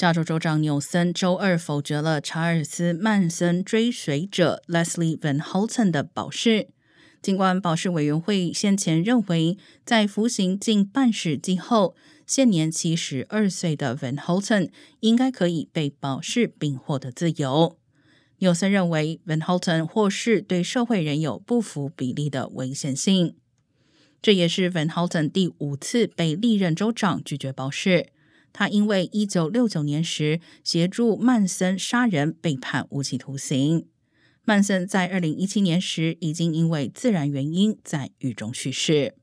加州州长纽森周二否决了查尔斯·曼森追随者 Leslie Van Houten 的保释，尽管保释委员会先前认为，在服刑近半世纪后，现年七十二岁的 Van Houten 应该可以被保释并获得自由。纽森认为，Van Houten 或是对社会仍有不符比例的危险性。这也是 Van Houten 第五次被历任州长拒绝保释。他因为一九六九年时协助曼森杀人被判无期徒刑。曼森在二零一七年时已经因为自然原因在狱中去世。